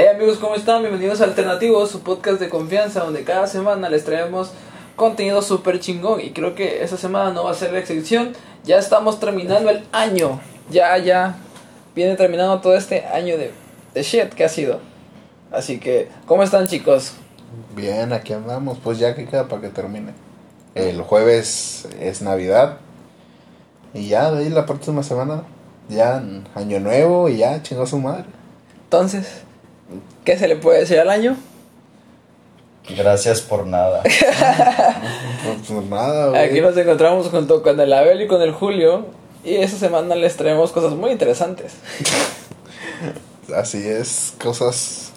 Hey amigos, ¿cómo están? Bienvenidos a Alternativos, su podcast de confianza donde cada semana les traemos contenido súper chingón y creo que esta semana no va a ser la excepción. Ya estamos terminando el año, ya, ya viene terminando todo este año de, de shit que ha sido. Así que, ¿cómo están chicos? Bien, aquí andamos, pues ya que queda para que termine. El jueves es Navidad y ya de ahí la próxima semana, ya año nuevo y ya chingó su madre. Entonces, ¿qué se le puede decir al año? Gracias por nada. Pues nada, güey. Aquí nos encontramos junto con el Abel y con el Julio y esta semana les traemos cosas muy interesantes. Así es, cosas,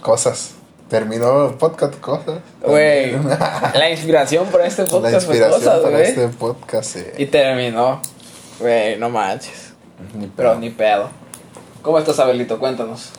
cosas. Terminó el podcast, cosas. Güey, la inspiración para este La podcast fue inspiración cosas, para güey. este podcast. eh. Y terminó. Güey, no manches. Ni Pero ni pedo. ¿Cómo estás, Abelito? Cuéntanos.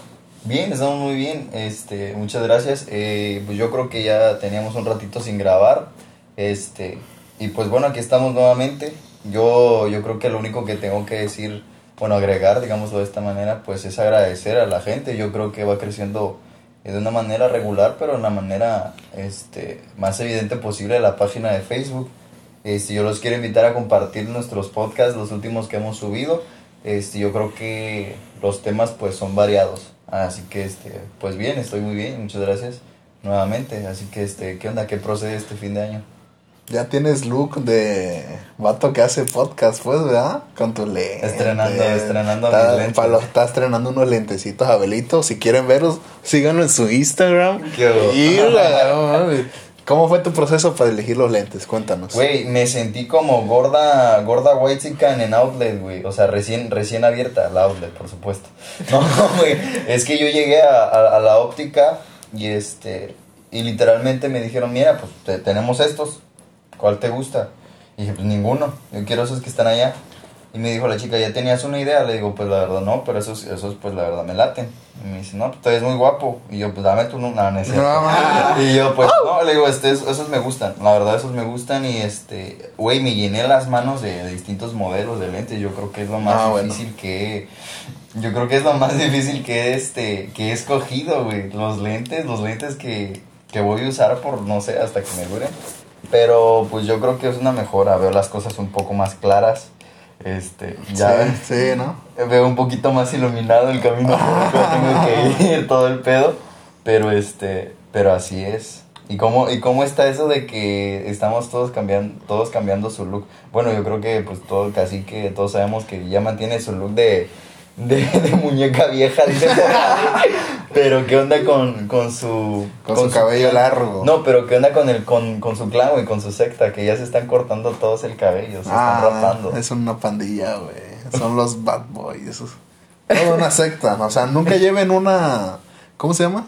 Bien, estamos muy bien. Este, muchas gracias. Eh, pues yo creo que ya teníamos un ratito sin grabar. Este, y pues bueno, aquí estamos nuevamente. Yo, yo creo que lo único que tengo que decir, bueno, agregar, digámoslo de esta manera, pues es agradecer a la gente. Yo creo que va creciendo eh, de una manera regular, pero de la manera este, más evidente posible la página de Facebook. Este, yo los quiero invitar a compartir nuestros podcasts, los últimos que hemos subido. Este, yo creo que los temas pues son variados. Así que este, pues bien, estoy muy bien, muchas gracias nuevamente. Así que este, ¿qué onda? ¿Qué procede este fin de año? Ya tienes look de vato que hace podcast, pues, ¿verdad? Con tu lente. Estrenando- estrenando Está- mis lentes. pa' los- está estrenando unos lentecitos, Abelito. Si quieren verlos, síganlo en su Instagram. Qué Y. ¿Cómo fue tu proceso para elegir los lentes? Cuéntanos. Güey, me sentí como gorda, gorda white en outlet, güey. O sea, recién, recién abierta la outlet, por supuesto. No, güey. Es que yo llegué a, a- a la óptica y este, y literalmente me dijeron, mira, pues te- tenemos estos. ¿Cuál te gusta? Y dije, pues ninguno. Yo quiero esos que están allá. Y me dijo la chica, ¿ya tenías una idea? Le digo, pues la verdad no, pero esos, esos pues la verdad me laten. Y me dice, no, pues tú eres muy guapo. Y yo, pues dame tu no, no, no. Y yo, pues, no, le digo, este, esos, me gustan. La verdad, esos me gustan. Y este, güey, me llené las manos de, de distintos modelos de lentes. Yo creo que es lo más Ah, bueno. difícil que. Yo creo que es lo más difícil que este que he escogido, güey. Los lentes, los lentes que, que voy a usar por no sé, hasta que me duren. Pero pues yo creo que es una mejora. Veo las cosas un poco más claras. Este, ya Sí, sí, ¿no? veo un poquito más iluminado el camino que tengo que ir, todo el pedo. Pero este, pero así es. ¿Y cómo, ¿Y cómo está eso de que estamos todos cambiando, todos cambiando su look? Bueno, yo creo que pues todo, casi que todos sabemos que ya mantiene su look de, de, de muñeca vieja, dice por ahí. Pero ¿qué onda con, con su... Con su cabello largo. No, pero ¿qué onda con, el, con, con su clan, güey, con su secta? Que ya se están cortando todos el cabello, se están Ah, rapando. es una pandilla, güey. Son los bad boys. Esos. Toda una secta. O sea, nunca lleven una. ¿Cómo se llama?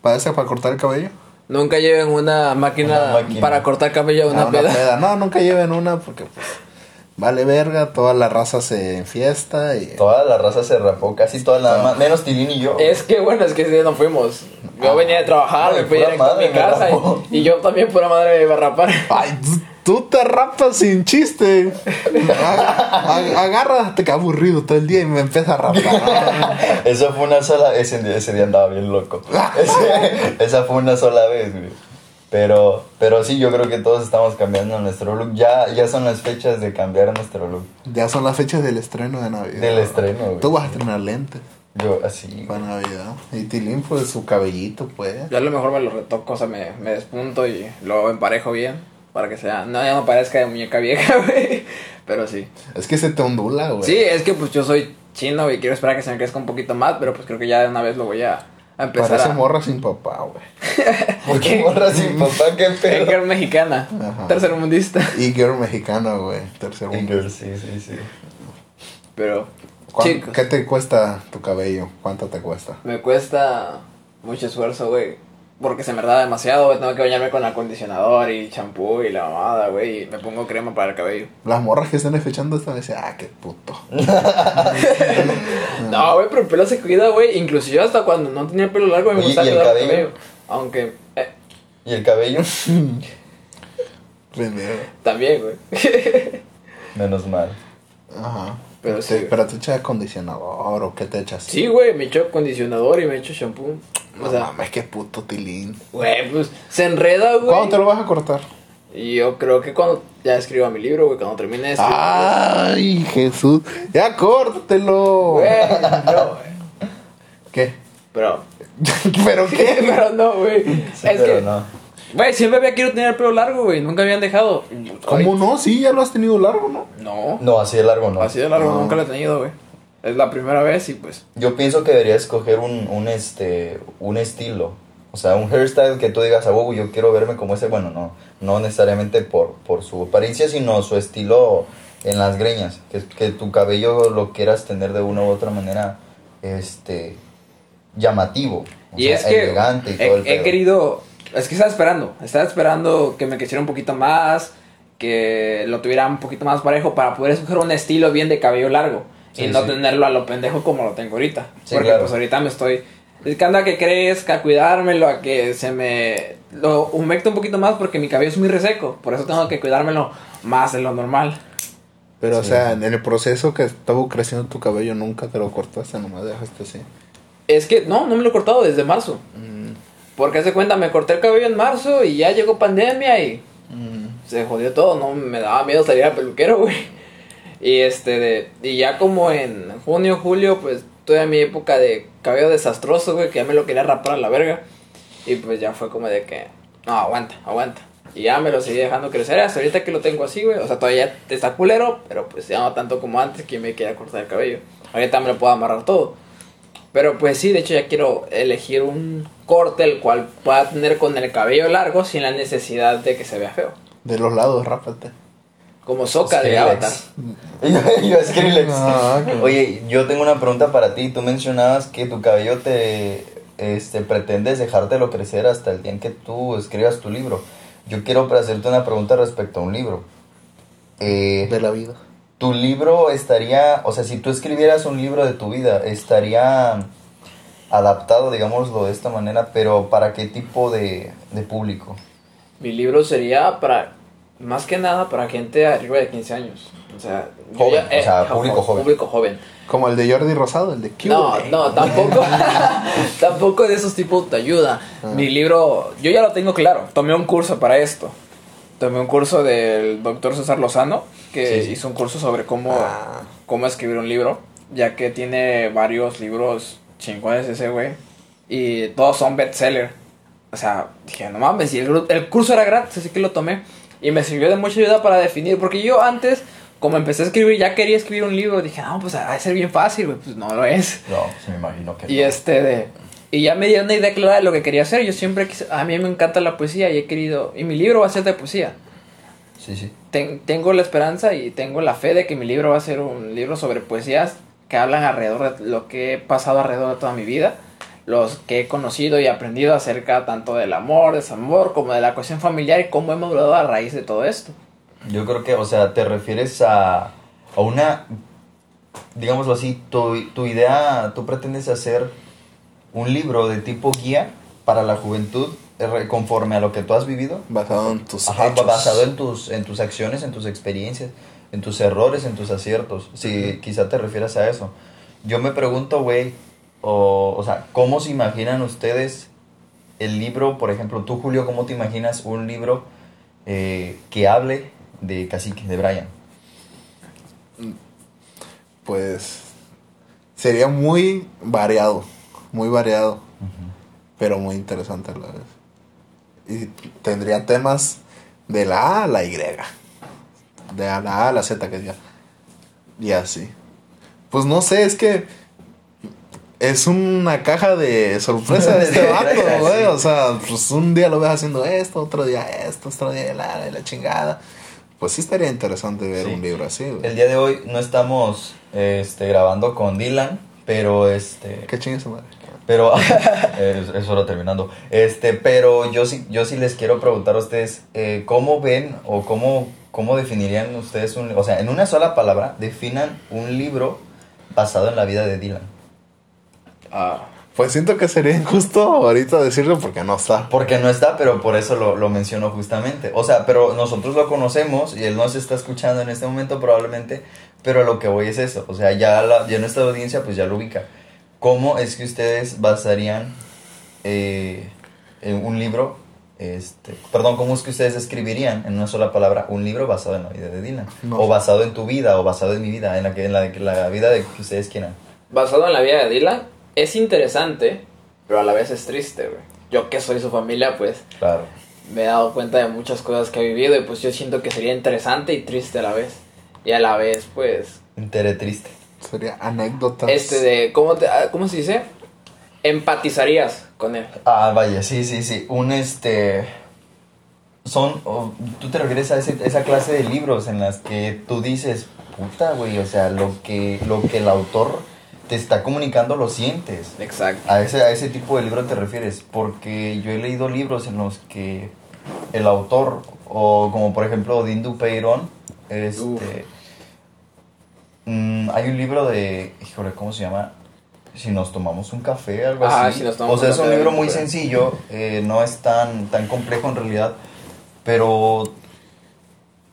¿Parece para cortar el cabello? Nunca lleven una máquina, Una máquina. para cortar cabello a una Ah, peda. No, nunca lleven una porque pues, vale verga, toda la raza se enfiesta y Toda la raza se rapó, casi toda la más, menos Tilín y yo. Es que bueno, es que ese día no fuimos. Yo Ah. venía de trabajar, No, me fui directo a mi casa y, y yo también pura madre me iba a rapar. Ay, tú te rapas sin chiste. Ag- ag- Agárrate que aburrido todo el día y me empieza a rapar. Eso fue una sola, ese, día- ese día andaba bien loco. Ese- esa fue una sola vez, güey. Pero, pero sí, yo creo que todos estamos cambiando nuestro look. Ya, ya son las fechas de cambiar nuestro look. Ya son las fechas del estreno de Navidad. Del estreno, güey. Tú vas a estrenar lentes Yo, así. para Navidad. Y Tilín, pues su cabellito, pues. Yo a lo mejor me lo retoco, o sea, me, me despunto y lo emparejo bien. Para que sea, no, ya no parezca de muñeca vieja, güey. Pero sí. Es que se te ondula, güey. Sí, es que pues yo soy chino y quiero esperar que se me crezca un poquito más, pero pues creo que ya de una vez lo voy a, a empezar Parece a... morra sin papá, güey. ¿Por qué morra sin papá? ¿Qué pedo? girl mexicana, Ajá. tercermundista. Y girl mexicana, güey. Tercer mundo. Girl, Sí, sí, sí. Pero, ¿Cuán- chicos, ¿Qué te cuesta tu cabello? ¿Cuánto te cuesta? me cuesta mucho esfuerzo, güey. Porque se me da demasiado, güey. Tengo que bañarme con acondicionador y champú y la mamada, güey. Y me pongo crema para el cabello. Las morras que están escuchando esto dicen, ah, qué puto. No, güey, pero el pelo se cuida, güey. Inclusive hasta cuando no tenía pelo largo me Oye, gustaba ¿y el cabello? Aunque, eh, ¿Y el cabello? Pendejo. también, güey. Menos mal. Ajá. Pero Te- sí. pero te echas acondicionador o qué te echas. Sí, güey, me echo acondicionador y me echo shampoo. No O sea, mames, qué puto tilín. güey, pues se enreda, güey. ¿Cuándo te lo vas a cortar? Yo creo que cuando ya escriba mi libro, güey, cuando termine de escribir. Ay, Jesús. Ya córtatelo. Güey, no, güey. ¿Qué? Pero, ¿Pero qué? pero no, güey. Sí, es pero que, no. güey, siempre había querido tener el pelo largo, güey. Nunca habían dejado. ¿Cómo no? Sí, ya lo has tenido largo, ¿no? No. No, así de largo no. Así de largo No. nunca lo he tenido, güey. Es la primera vez y pues. Yo pienso que deberías escoger un, un, este, un estilo. O sea, un hairstyle que tú digas, ah, wow, yo quiero verme como ese. Bueno, no, no necesariamente por, por su apariencia, sino su estilo en las greñas. Que, que tu cabello lo quieras tener de una u otra manera este, llamativo. O Y sea, es que elegante y he, el he querido, es que estaba esperando, estaba esperando que me creciera un poquito más, que lo tuviera un poquito más parejo para poder escoger un estilo bien de cabello largo Sí, y no sí. tenerlo a lo pendejo como lo tengo ahorita. Sí, Porque claro. pues ahorita me estoy dedicando a que crezca, a cuidármelo, a que se me lo humecte un poquito más porque mi cabello es muy reseco, por eso tengo que cuidármelo más de lo normal. Pero, o sea, en el proceso que estaba creciendo tu cabello, nunca te lo cortaste, nomás dejaste así. Es que no, no me lo he cortado desde marzo. Mm, Porque hace cuenta, me corté el cabello en marzo y ya llegó pandemia y mm. se jodió todo, no me daba miedo salir al peluquero, güey. Y este de y ya como en junio, julio, pues tuve mi época de cabello desastroso, güey, que ya me lo quería rapar a la verga. Y pues ya fue como de que no, aguanta, aguanta. Y ya me lo seguí dejando crecer hasta ahorita que lo tengo así, güey. O sea, todavía está culero, pero pues ya no tanto como antes que me quería cortar el cabello. Ahorita me lo puedo amarrar todo. Pero pues sí, de hecho ya quiero elegir un corte el cual pueda tener con el cabello largo sin la necesidad de que se vea feo. De los lados, rápate. Como Soca de. Avatar. yo, yo, Skrillex. Qué- Oye, yo tengo una pregunta para ti. Tú mencionabas que tu cabello te este, pretendes dejártelo crecer hasta el día en que tú escribas tu libro. Yo quiero hacerte una pregunta respecto a un libro. Eh, De la vida. tu libro estaría, o sea, si tú escribieras un libro de tu vida, estaría adaptado, digámoslo de esta manera, pero ¿para qué tipo de, de público? Mi libro sería para, más que nada, para gente arriba de 15 años. O sea, yo Joven, o sea, público joven. Público joven. Como el de Jordi Rosado, el de Q. No, no, tampoco. tampoco de esos tipos de ayuda. Ah. Mi libro, yo ya lo tengo claro. Tomé un curso para esto. Tomé un curso del doctor César Lozano, que Sí, hizo un curso sobre cómo, Ah. cómo escribir un libro, ya que tiene varios libros chingones ese güey. Y todos son bestseller. O sea, dije, no mames, y el, el curso era gratis, así que lo tomé. Y me sirvió de mucha ayuda para definir, porque yo antes, como empecé a escribir, ya quería escribir un libro. Dije, no, pues va a ser bien fácil, güey. Pues no lo es. No, se me imagino que Y este de... Y ya me dio una idea clara de lo que quería hacer. Yo siempre quise... A mí me encanta la poesía y he querido... Y mi libro va a ser de poesía. Sí, sí. Ten- tengo la esperanza y tengo la fe de que mi libro va a ser un libro sobre poesías que hablan alrededor de lo que he pasado alrededor de toda mi vida. Los que he conocido y aprendido acerca tanto del amor, desamor, como de la cuestión familiar y cómo he madurado a raíz de todo esto. Yo creo que, o sea, te refieres a, a una, digámoslo así, tu, tu idea, tú pretendes hacer un libro de tipo guía para la juventud eh, conforme a lo que tú has vivido. Basado en tus Ajá, hechos. basado en tus, en tus acciones, en tus experiencias, en tus errores, en tus aciertos. Si quizá te refieras a eso. Yo me pregunto, güey, o, o sea, ¿cómo se imaginan ustedes el libro, por ejemplo, tú, Julio, cómo te imaginas un libro eh, que hable de Cacique, de Brian? Pues sería muy variado, muy variado, pero muy interesante a la vez. Y tendría temas de la A a la Y, de la A a la Z que diga. Y así. Pues no sé, es que es una caja de sorpresa de este vato, güey. O sea, pues un día lo ves haciendo esto, otro día esto, otro día la, la chingada. Pues sí estaría interesante ver Sí. un libro así, güey. El día de hoy no estamos este, grabando con Dylan, pero este... ¿Qué chingue su madre? Pero es, es hora terminando. Este, pero yo sí, yo sí les quiero preguntar a ustedes eh, cómo ven o cómo, cómo definirían ustedes un, o sea, en una sola palabra definan un libro basado en la vida de Dylan. Ah, Pues siento que sería injusto ahorita decirlo porque no está. Porque no está, pero por eso lo, lo menciono justamente. O sea, pero nosotros lo conocemos y él nos está escuchando en este momento probablemente, Pero lo que voy es eso, o sea, ya, la, ya nuestra audiencia pues ya lo ubica. ¿Cómo es que ustedes basarían eh, en un libro, este, perdón, cómo es que ustedes escribirían en una sola palabra un libro basado en la vida de Dylan? No o basado en tu vida, o basado en mi vida, en la, que, en la, la vida de que ustedes quieran. Basado en la vida de Dylan, es interesante, pero a la vez es triste, güey. Yo que soy su familia, pues Claro. me he dado cuenta de muchas cosas que ha vivido y pues yo siento que sería interesante y triste a la vez. Y a la vez, pues, Entere triste. Sería anécdotas. este de, ¿cómo, te, ah, ¿cómo se dice? Empatizarías con él. Ah, vaya, sí, sí, sí. Un este. Son. o, tú te refieres a ese- esa clase de libros en las que tú dices, puta, güey, o sea, lo que, lo que el autor te está comunicando lo sientes. Exacto. A ese, a ese tipo de libro te refieres, porque yo he leído libros en los que el autor, o como por ejemplo Dindu Peyron, este, mm, hay un libro de, híjole, ¿cómo se llama? Si nos tomamos un café, algo Ah, así. Si nos tomamos o sea, un es un café, libro muy pero- sencillo, eh, no es tan, tan complejo en realidad, pero,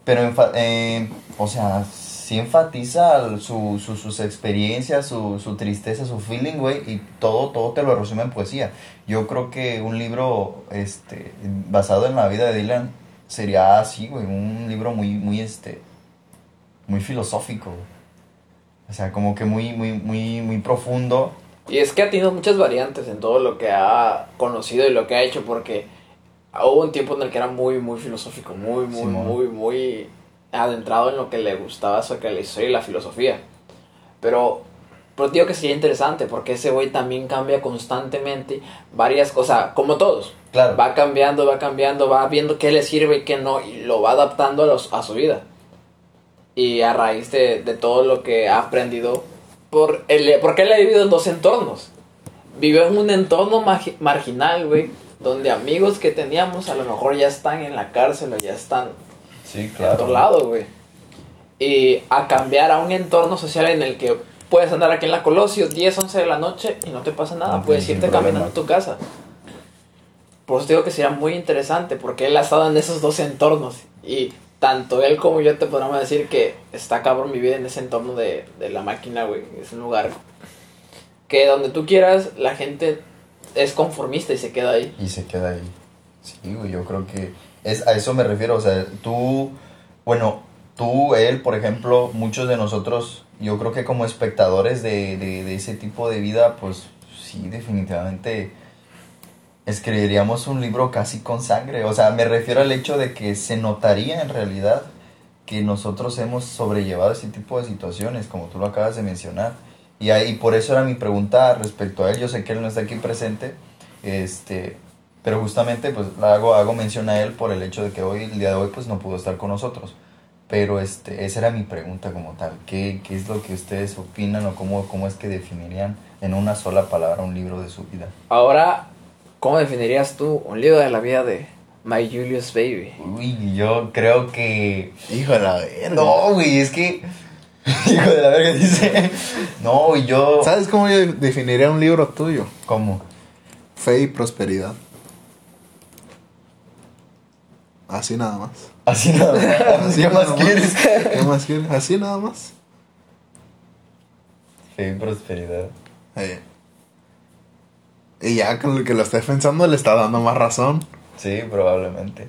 pero, eh, o sea, sí enfatiza su, su- sus experiencias, su, su tristeza, su feeling, güey, y todo, todo te lo resume en poesía. Yo creo que un libro este, basado en la vida de Dylan sería así, güey, un libro muy, muy, este, muy filosófico, güey. O sea, como que muy, muy, muy, muy profundo. Y es que ha tenido muchas variantes en todo lo que ha conocido y lo que ha hecho, porque hubo un tiempo en el que era muy, muy filosófico, muy, muy, Simón. muy, muy adentrado en lo que le gustaba sobre la historia y la filosofía. Pero, pero digo que sería interesante, porque ese güey también cambia constantemente varias cosas, como todos. Claro. Va cambiando, va cambiando, va viendo qué le sirve y qué no, y lo va adaptando a, los, a su vida. Y a raíz de, de todo lo que ha aprendido, por el, porque él ha vivido en dos entornos. Vivió en un entorno marginal, güey, donde amigos que teníamos a lo mejor ya están en la cárcel o ya están Sí, en otro lado, güey. Y a cambiar a un entorno social en el que puedes andar aquí en la Colosio 10, 11 de la noche y no te pasa nada, No puedes irte caminando a tu casa. Por eso te digo que sería muy interesante, porque él ha estado en esos dos entornos. Y tanto él como yo te podríamos decir que está cabrón vivir en ese entorno de, de la máquina, güey. Es un lugar que donde tú quieras, la gente es conformista y se queda ahí. Y se queda ahí. Sí, güey, yo creo que es a eso me refiero, o sea, tú, bueno, tú, él, por ejemplo, muchos de nosotros, yo creo que como espectadores de, de, ese tipo de vida, pues sí, definitivamente escribiríamos un libro casi con sangre, o sea, me refiero al hecho de que se notaría en realidad que nosotros hemos sobrellevado ese tipo de situaciones, como tú lo acabas de mencionar. Y ahí por eso era mi pregunta respecto a él. Yo sé que él no está aquí presente, este, pero justamente pues la hago, hago mención a él por el hecho de que hoy, el día de hoy, pues no pudo estar con nosotros. Pero este, esa era mi pregunta como tal. ¿Qué, qué es lo que ustedes opinan o cómo, cómo es que definirían en una sola palabra un libro de su vida? Ahora, ¿cómo definirías tú un libro de la vida de My Julius Baby? Uy, yo creo que... Hijo de la verga. No, güey, es que... Hijo de la verga dice... No, güey, yo... ¿Sabes cómo yo definiría un libro tuyo? ¿Cómo? Fe y prosperidad. Así nada más. Así nada más. Así ¿Qué más nada quieres? ¿Qué más quieres? Así nada más. Fe y prosperidad. Y ya con el que lo esté pensando le está dando más razón. Sí, probablemente.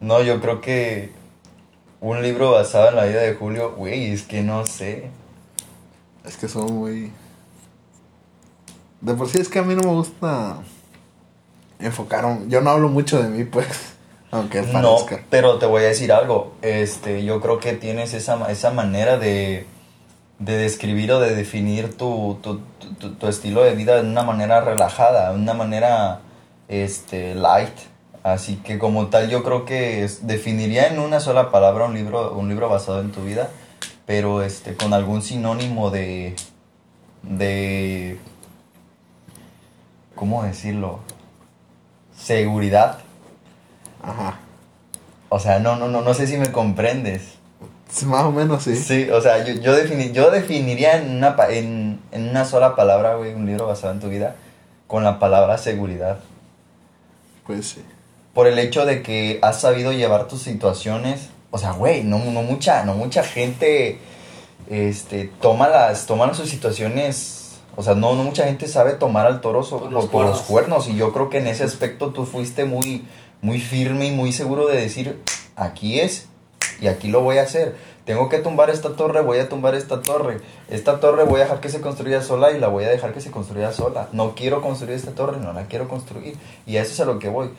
No, yo creo que un libro basado en la vida de Julio, güey, es que no sé. Es que son muy... De por sí es que a mí no me gusta enfocar... un- Yo no hablo mucho de mí, pues. Aunque No, pero te voy a decir algo. Este, yo creo que tienes esa, esa manera de, de describir o de definir tu, tu, tu- tu estilo de vida de una manera relajada, de una manera este, light. Así que como tal yo creo que es- definiría en una sola palabra un libro, un libro basado en tu vida, pero este, con algún sinónimo de, de, ¿cómo decirlo? Seguridad. Ajá. O sea, no, no, no, no sé si me comprendes. Sí, Más o menos sí. Sí, o sea, yo, yo, defini- yo definiría en una, pa- en, en una sola palabra, güey, un libro basado en tu vida, con la palabra seguridad. Pues sí. Por el hecho de que has sabido llevar tus situaciones. O sea, güey, no, no, mucha, no mucha gente este, toma las, toma sus situaciones, o sea, no, no mucha gente sabe tomar al toro so- Por los por los cuernos. cuernos, y yo creo que en ese aspecto tú fuiste muy, muy firme y muy seguro de decir, aquí es, y aquí lo voy a hacer. Tengo que tumbar esta torre, voy a tumbar esta torre. Esta torre voy a dejar que se construya sola y la voy a dejar que se construya sola. No quiero construir esta torre, no la quiero construir. Y a eso es a lo que voy.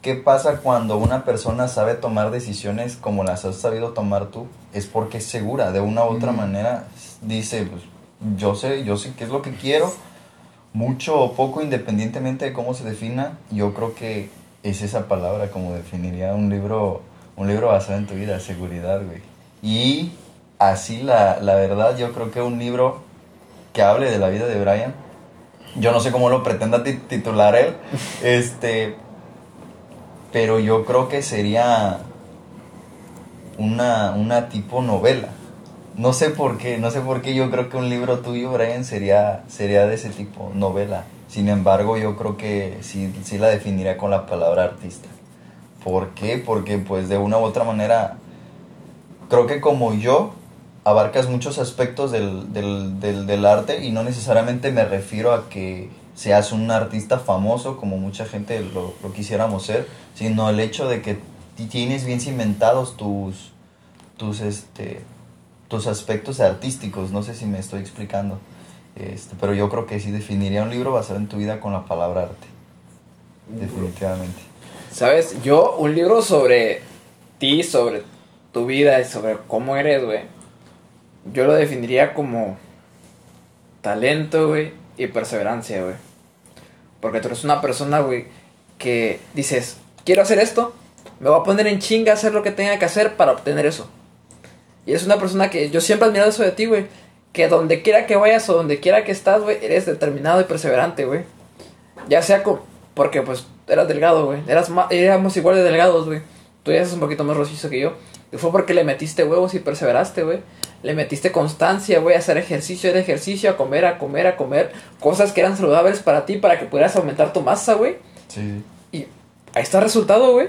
¿Qué pasa cuando una persona sabe tomar decisiones como las has sabido tomar tú? Es porque es segura, de una u otra Mm. manera dice, pues, yo sé, yo sé qué es lo que quiero, mucho o poco independientemente de cómo se defina, yo creo que es esa palabra como definiría un libro, un libro basado en tu vida, seguridad, güey. Y así la, la verdad, yo creo que un libro que hable de la vida de Brian, yo no sé cómo lo pretenda ti- titular él, este, pero yo creo que sería una, una tipo novela. No sé por qué, no sé por qué yo creo que un libro tuyo, Brian, sería, sería de ese tipo, novela. Sin embargo, yo creo que sí, sí la definiría con la palabra artista. ¿Por qué? Porque pues de una u otra manera, creo que como yo, abarcas muchos aspectos del, del, del, arte y no necesariamente me refiero a que seas un artista famoso como mucha gente lo, lo quisiéramos ser, sino el hecho de que ti- tienes bien cimentados tus, tus, este, tus aspectos artísticos. No sé si me estoy explicando. Este, pero yo creo que sí definiría un libro basado en tu vida con la palabra arte. Definitivamente. ¿Sabes? Yo, un libro sobre ti, sobre tu vida y sobre cómo eres, güey. Yo lo definiría como talento, güey, y perseverancia, güey. Porque tú eres una persona, güey, que dices, quiero hacer esto, me voy a poner en chinga a hacer lo que tenga que hacer para obtener eso. Y eres una persona que yo siempre he admirado eso de ti, güey. Que donde quiera que vayas o donde quiera que estás, güey, eres determinado y perseverante, güey. Ya sea con, porque pues eras delgado, güey. Eras ma- éramos igual de delgados, güey. Tú ya eres un poquito más rojizo que yo. Y fue porque le metiste huevos y perseveraste, güey. Le metiste constancia, güey, a hacer ejercicio, a ejercicio, a comer, a comer, a comer. Cosas que eran saludables para ti, para que pudieras aumentar tu masa, güey. Sí. Y ahí está el resultado, güey.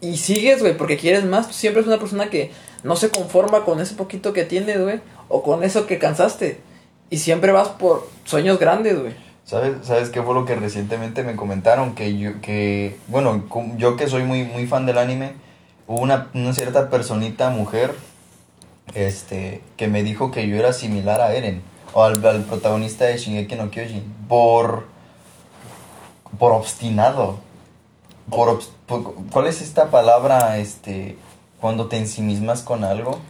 Y sigues, güey, porque quieres más. Tú siempre eres una persona que no se conforma con ese poquito que tienes, güey. O con eso que cansaste. Y siempre vas por sueños grandes, güey. ¿Sabes, ¿Sabes qué fue lo que recientemente me comentaron? Que yo, que, bueno, yo que soy muy, muy fan del anime, hubo una, una cierta personita, mujer, este, que me dijo que yo era similar a Eren, o al, protagonista de Shingeki no Kyojin, por, por obstinado. Por, por- ¿Cuál es esta palabra, este, cuando te ensimismas con algo?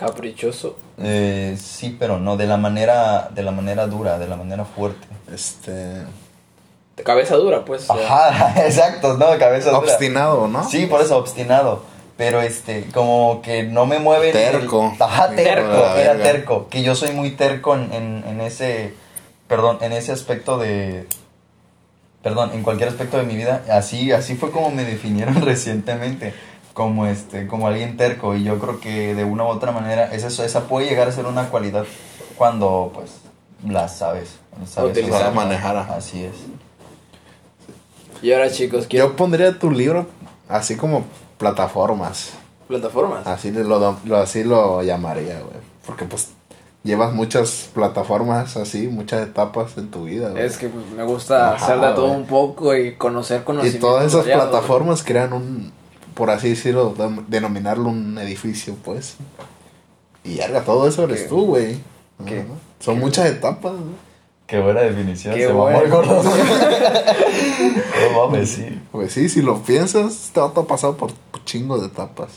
Caprichoso. Eh, sí, pero no, de la manera, de la manera dura, de la manera fuerte. Este. De cabeza dura, pues. Ajá, exacto, no, cabeza dura. Obstinado, ¿no? Sí, por eso, obstinado. Pero este, como que no me mueve. Terco. Ajá, terco, de era verga. terco. Que yo soy muy terco en, en, en ese. Perdón, en ese aspecto de. Perdón, en cualquier aspecto de mi vida. Así, así fue como me definieron recientemente. Como este, como alguien terco. Y yo creo que de una u otra manera, esa, esa puede llegar a ser una cualidad cuando pues la sabes. sabes Utilizar. manejar. Así es. Y ahora, chicos, quiero Yo pondría tu libro así como plataformas. plataformas. Así lo, lo- así lo llamaría, güey. Porque pues llevas muchas plataformas así, muchas etapas en tu vida, güey. Es que pues, me gusta Ajá, hacer de todo güey. un poco y conocer Y conocimiento. todas esas plataformas crean un, por así decirlo, denominarlo un edificio, pues. Y verga, todo eso eres ¿Qué? tú, güey. Son muchas etapas, güey. Qué buena definición. Qué se mamó bueno. el gordo. no mames, sí. Pues sí, si lo piensas, te va a pasar por chingo de etapas.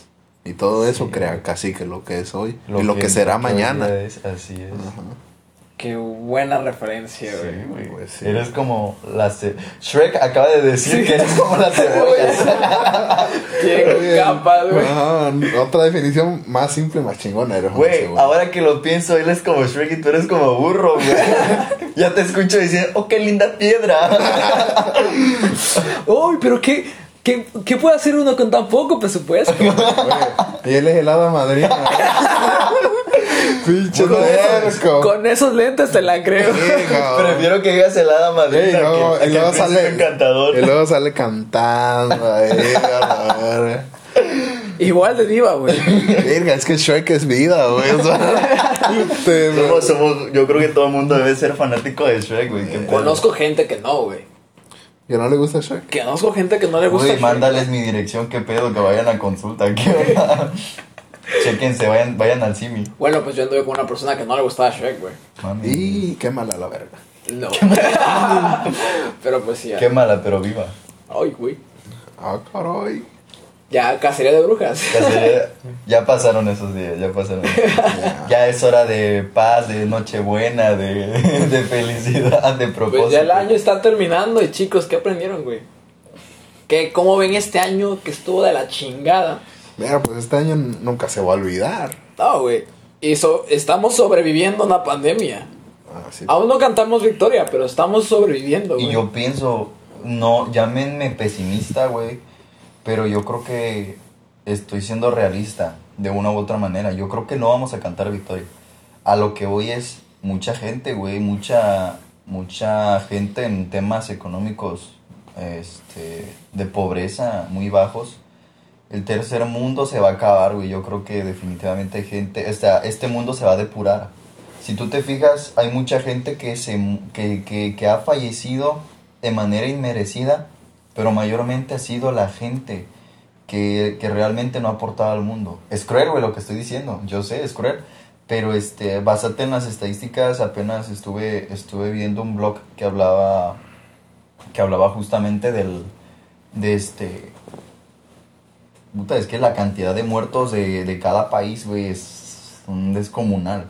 Y todo eso Sí. crea casi que lo que es hoy. y lo que, será mañana. es, así es. Ajá. Qué buena referencia, Sí, güey. güey. Pues sí. Eres como la ce- Shrek acaba de decir que eres como la cebolla. Qué capaz, güey. Ajá, otra definición más simple, más chingona. Eres Güey, ahora que lo pienso, él es como Shrek y tú eres como burro, güey. ya te escucho diciendo, oh, qué linda piedra. Uy, pero qué, qué, ¿qué puede hacer uno con tan poco presupuesto? Güey, Y él es el hada madrina. Pinche Puro terco. con esos lentes te la creo. Prefiero que digas el hada madrina Ey, no, que, y luego sale encantador. Y luego sale cantando. Igual de diva, güey. Verga, es que Shrek es vida, güey. O sea, te- Somos- somos- yo creo que todo el mundo debe ser fanático de Shrek, güey. Conozco gente que no, güey. ¿Que no le gusta Shrek? Conozco gente que no le gusta. Güey, Shrek. mándales mi dirección, qué pedo, que vayan a consulta. ¿qué onda? Chéquense, vayan, vayan al Simi. Bueno, pues yo anduve con una persona que no le gustaba Shrek, güey. Mami. Y qué mala la verga. No. Pero pues sí. ya. Qué mala, pero viva. Ay, güey. Ah, caray. Ya, cacería de brujas. Ya, pasaron esos días, ya pasaron. Ya es hora de paz, de nochebuena, de, de felicidad, de propósito. Pues ya el año está terminando y chicos, ¿qué aprendieron, güey? ¿Qué, ¿Cómo ven este año que estuvo de la chingada? Mira, pues este año nunca se va a olvidar. No, güey. Y so- estamos sobreviviendo a una pandemia. Ah, sí. Aún no cantamos victoria, pero estamos sobreviviendo, güey. Y yo pienso, no, llámenme pesimista, güey, pero yo creo que estoy siendo realista de una u otra manera. Yo creo que no vamos a cantar victoria. A lo que voy es mucha gente, güey, mucha, mucha gente en temas económicos este, de pobreza muy bajos. El tercer mundo se va a acabar, güey. Yo creo que definitivamente gente, este, este mundo se va a depurar. Si tú te fijas, hay mucha gente que, se, que, que, que ha fallecido de manera inmerecida, pero mayormente ha sido la gente que, que realmente no ha aportado al mundo. Es cruel, güey, lo que estoy diciendo. Yo sé, es cruel. Pero este, basate en las estadísticas, apenas estuve, estuve viendo un blog que hablaba, que hablaba justamente del, de este, puta, es que la cantidad de muertos de, de cada país, güey, es un descomunal.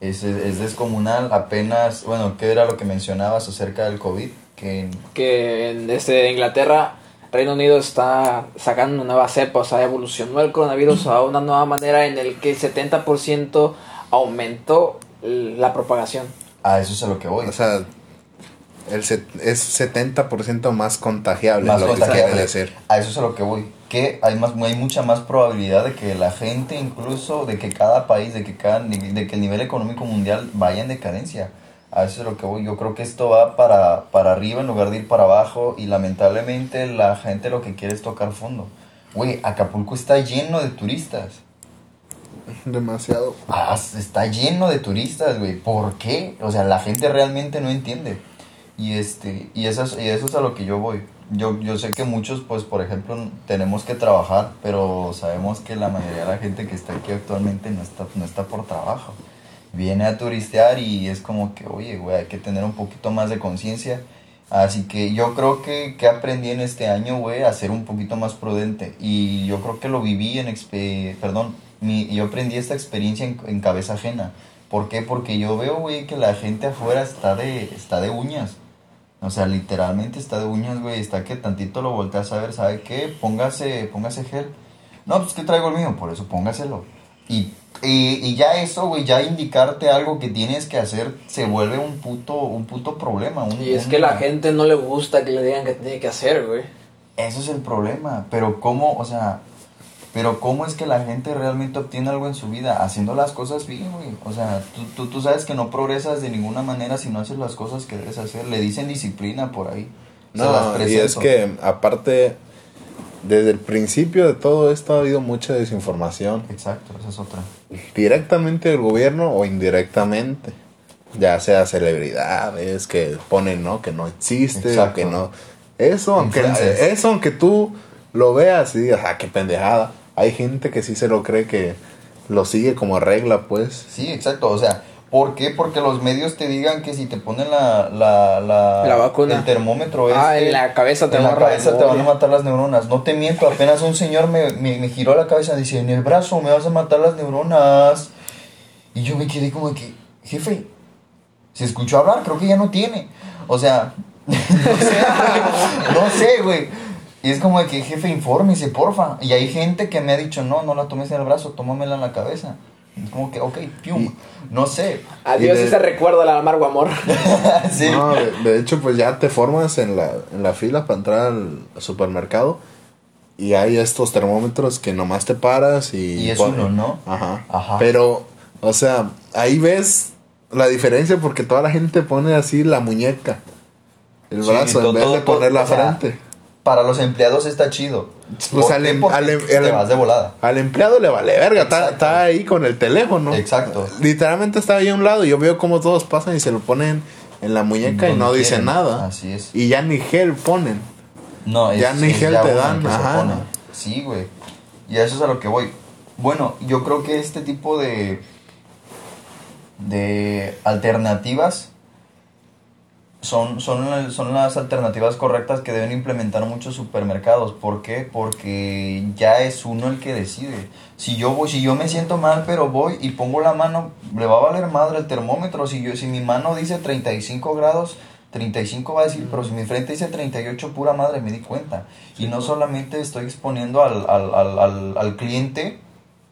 Es, es, es descomunal, apenas, bueno, ¿qué era lo que mencionabas acerca del COVID? Que Que en este, Inglaterra, Reino Unido está sacando una nueva cepa, o sea, evolucionó el coronavirus a una nueva manera en el que el 70% aumentó la propagación. a eso es a lo que voy. O sea, el set- es 70% más contagiable. más lo que se contagiable. quiere decir. A eso es a lo que voy. Que hay más, hay mucha más probabilidad de que la gente, incluso de que cada país, de que cada, de que el nivel económico mundial vaya en decadencia. A eso es lo que voy. Yo creo que esto va para, para arriba en lugar de ir para abajo y lamentablemente la gente lo que quiere es tocar fondo. Güey, Acapulco está lleno de turistas. Demasiado. Ah, está lleno de turistas, güey. ¿Por qué? O sea, la gente realmente no entiende. Y este, y eso es, y eso es a lo que yo voy. Yo, yo sé que muchos, pues, por ejemplo, tenemos que trabajar, pero sabemos que la mayoría de la gente que está aquí actualmente no está, no está por trabajo. Viene a turistear y es como que, oye, güey, hay que tener un poquito más de conciencia. Así que yo creo que, que aprendí en este año, güey, a ser un poquito más prudente. Y yo creo que lo viví en, perdón, mi, yo aprendí esta experiencia en, en cabeza ajena. ¿Por qué? Porque yo veo, güey, que la gente afuera está de, está de uñas. O sea, literalmente está de uñas, güey. Está que tantito lo volteas a ver, ¿sabe qué? Póngase, póngase gel. No, pues que traigo el mío, por eso póngaselo. Y, y, y ya eso, güey, ya indicarte algo que tienes que hacer se vuelve un puto, un puto problema. un- Y es un- que la gente no le gusta que le digan que tiene que hacer, güey. Eso es el problema. Pero cómo, o sea, pero cómo es que la gente realmente obtiene algo en su vida haciendo las cosas bien, güey. O sea, tú, tú, tú sabes que no progresas de ninguna manera si no haces las cosas que debes hacer. Le dicen disciplina por ahí. No, y es que aparte, desde el principio de todo esto ha habido mucha desinformación, Exacto, esa es otra. directamente del gobierno o indirectamente. Ya sea celebridades que ponen, ¿no? Que no existe, o que no. Eso, aunque, eso, aunque tú lo veas y digas, ah, qué pendejada. Hay gente que sí se lo cree que lo sigue como regla, pues. Sí, exacto. O sea, ¿por qué? Porque los medios te digan que si te ponen la, la, la, La vacuna. el termómetro Ah, este, en la cabeza te en la cabeza la te van a matar las neuronas. No te miento, apenas un señor me, me, me giró la cabeza y dice, en el brazo me vas a matar las neuronas. Y yo me quedé como que, jefe, se escuchó hablar, creo que ya no tiene. O sea, no sé, güey. no sé, güey. Y es como de que, jefe, infórmese, porfa. Y hay gente que me ha dicho, no, no la tomes en el brazo, tómamela en la cabeza. Es como que, ok, pium. No sé. Adiós de- ese recuerdo al amargo amor. sí. No, de, de hecho, pues ya te formas en la, en la fila para entrar al supermercado y hay estos termómetros que nomás te paras y... Y es pon- uno, ¿no? Ajá. Ajá. Pero, o sea, ahí ves la diferencia porque toda la gente pone así la muñeca, el Sí, brazo, todo- en vez de todo- poner la o sea, frente. Para los empleados está chido. Pues em- al em- te al em- vas de volada. Al empleado le vale verga, está, ahí con el teléfono. Exacto. Literalmente está ahí a un lado y yo veo cómo todos pasan y se lo ponen en la muñeca y no dicen nada. Así es. Y ya ni gel ponen. No, Ya ni gel te dan, ajá. pone. Sí, güey. Y a eso es a lo que voy. Bueno, yo creo que este tipo de de alternativas son, son, son las alternativas correctas que deben implementar muchos supermercados. ¿Por qué? Porque ya es uno el que decide. Si yo voy, si yo me siento mal, pero voy y pongo la mano, le va a valer madre el termómetro. Si yo, si mi mano dice 35 grados, 35 va a decir, pero si mi frente dice 38, pura madre, me di cuenta. Y no solamente estoy exponiendo al, al, al, al, al cliente,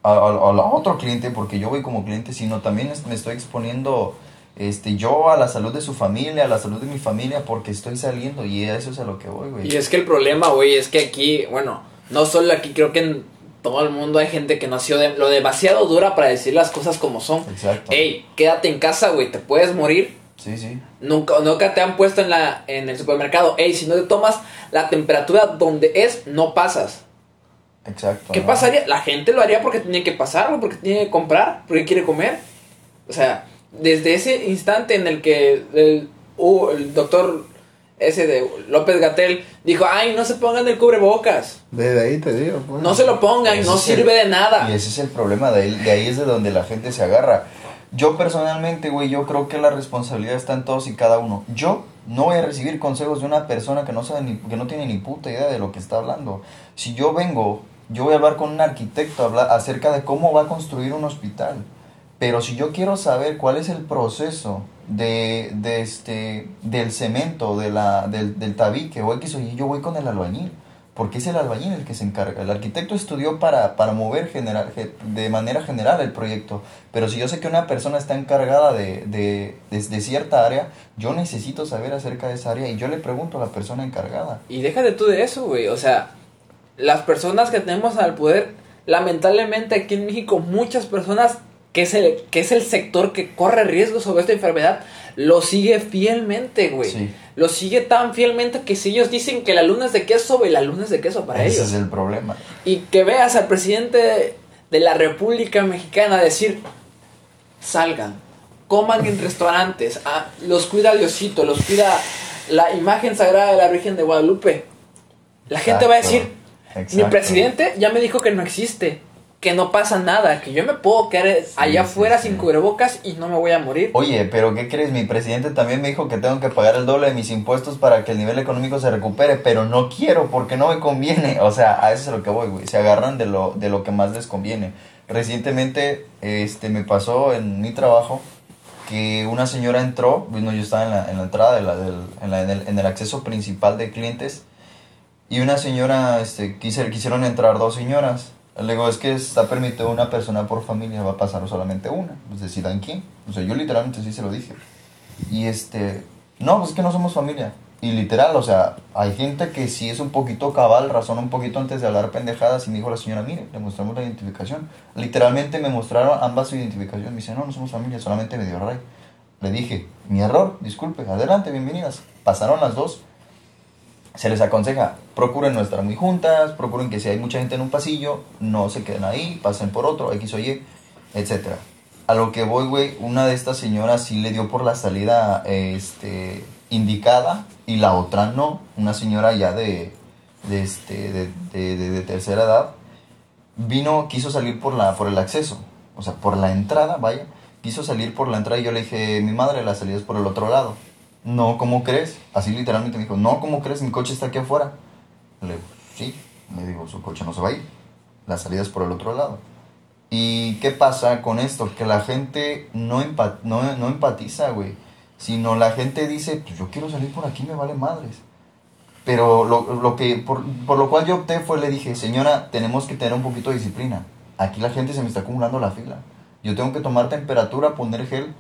a, a- a otro cliente, porque yo voy como cliente, sino también me estoy exponiendo este, yo a la salud de su familia, a la salud de mi familia, porque estoy saliendo y a eso es a lo que voy, güey. Y es que el problema, güey, es que aquí, bueno, no solo aquí, creo que en todo el mundo hay gente que nació de, lo demasiado dura para decir las cosas como son. Exacto. Ey, quédate en casa, güey, te puedes morir. Sí, sí. Nunca, nunca te han puesto en, la, en el supermercado. Ey, si no te tomas la temperatura donde es, no pasas. Exacto. ¿Qué ¿no? pasaría? La gente lo haría porque tiene que pasar, güey, porque tiene que comprar, porque quiere comer. O sea, desde ese instante en el que el, uh, el doctor ese de López Gatel dijo, ay, no se pongan el cubrebocas. Desde ahí te digo. pues. No se lo pongan, Ese no el- sirve de nada. Y ese es el problema, de ahí, de ahí es de donde la gente se agarra. Yo personalmente, güey, yo creo que la responsabilidad está en todos y cada uno. Yo no voy a recibir consejos de una persona que no sabe ni, que no tiene ni puta idea de lo que está hablando. Si yo vengo, yo voy a hablar con un arquitecto hablar acerca de cómo va a construir un hospital. Pero si yo quiero saber cuál es el proceso de, de este, del cemento, de la, del, del tabique o X o Y, yo voy con el albañil. Porque es el albañil el que se encarga. El arquitecto estudió para, para mover general, ge- de manera general el proyecto. Pero si yo sé que una persona está encargada de, de- de cierta área, yo necesito saber acerca de esa área y yo le pregunto a la persona encargada. Y déjate tú de eso, güey. O sea, las personas que tenemos al poder, lamentablemente aquí en México, muchas personas que es el, que es el sector que corre riesgo sobre esta enfermedad, lo sigue fielmente, güey. Sí. Lo sigue tan fielmente que si ellos dicen que la luna es de queso, güey, la luna es de queso para Ese ellos. es el problema. Y que veas al presidente de, la República Mexicana decir, salgan, coman en restaurantes, ah, los cuida Diosito, los cuida la imagen sagrada de la Virgen de Guadalupe. La gente va a Exacto, decir, mi presidente ya me dijo que no existe, que no pasa nada, que yo me puedo quedar allá afuera sí. sin cubrebocas y no me voy a morir. Oye, pero ¿qué crees? Mi presidente también me dijo que tengo que pagar el doble de mis impuestos para que el nivel económico se recupere, pero no quiero porque no me conviene. O sea, a eso es lo que voy, güey. Se agarran de lo, de lo que más les conviene. Recientemente este, me pasó en mi trabajo que una señora entró, bueno, yo estaba en la, en la entrada, de la, del, en, la- en el, en el acceso principal de clientes, y una señora, este, quise- quisieron entrar dos señoras. Le digo, es que está permitido una persona por familia, va a pasar solamente una. Pues decidan quién. O sea, yo literalmente sí se lo dije. Y este, no, pues es que no somos familia. Y literal, o sea, hay gente que sí es un poquito cabal, razona un poquito antes de hablar pendejadas y me dijo la señora, mire, le mostramos la identificación. Literalmente me mostraron ambas su identificación. Me dice, no, no somos familia, solamente me dio ray. Le dije, mi error, disculpe, adelante, bienvenidas. Pasaron las dos. Se les aconseja, procuren no estar muy juntas, procuren que si hay mucha gente en un pasillo, no se queden ahí, pasen por otro, X o Y, etc. A lo que voy, güey, una de estas señoras sí le dio por la salida este, indicada y la otra no. Una señora ya de, de, este, de, de- de- tercera edad vino, quiso salir por, la, por el acceso, o sea, por la entrada, vaya, quiso salir por la entrada y yo le dije, mi madre, la salida es por el otro lado. No, ¿cómo crees? Así literalmente me dijo, no, ¿cómo crees? Mi coche está aquí afuera. Le digo, sí, me digo, su coche no se va a ir, la salida es por el otro lado. ¿Y qué pasa con esto? Que la gente no, empa- no, no empatiza, güey. Sino la gente dice, pues yo quiero salir por aquí, me vale madres. Pero lo, lo que, por, por lo cual yo opté fue, le dije, señora, tenemos que tener un poquito de disciplina. Aquí la gente se me está acumulando la fila. Yo tengo que tomar temperatura, poner gel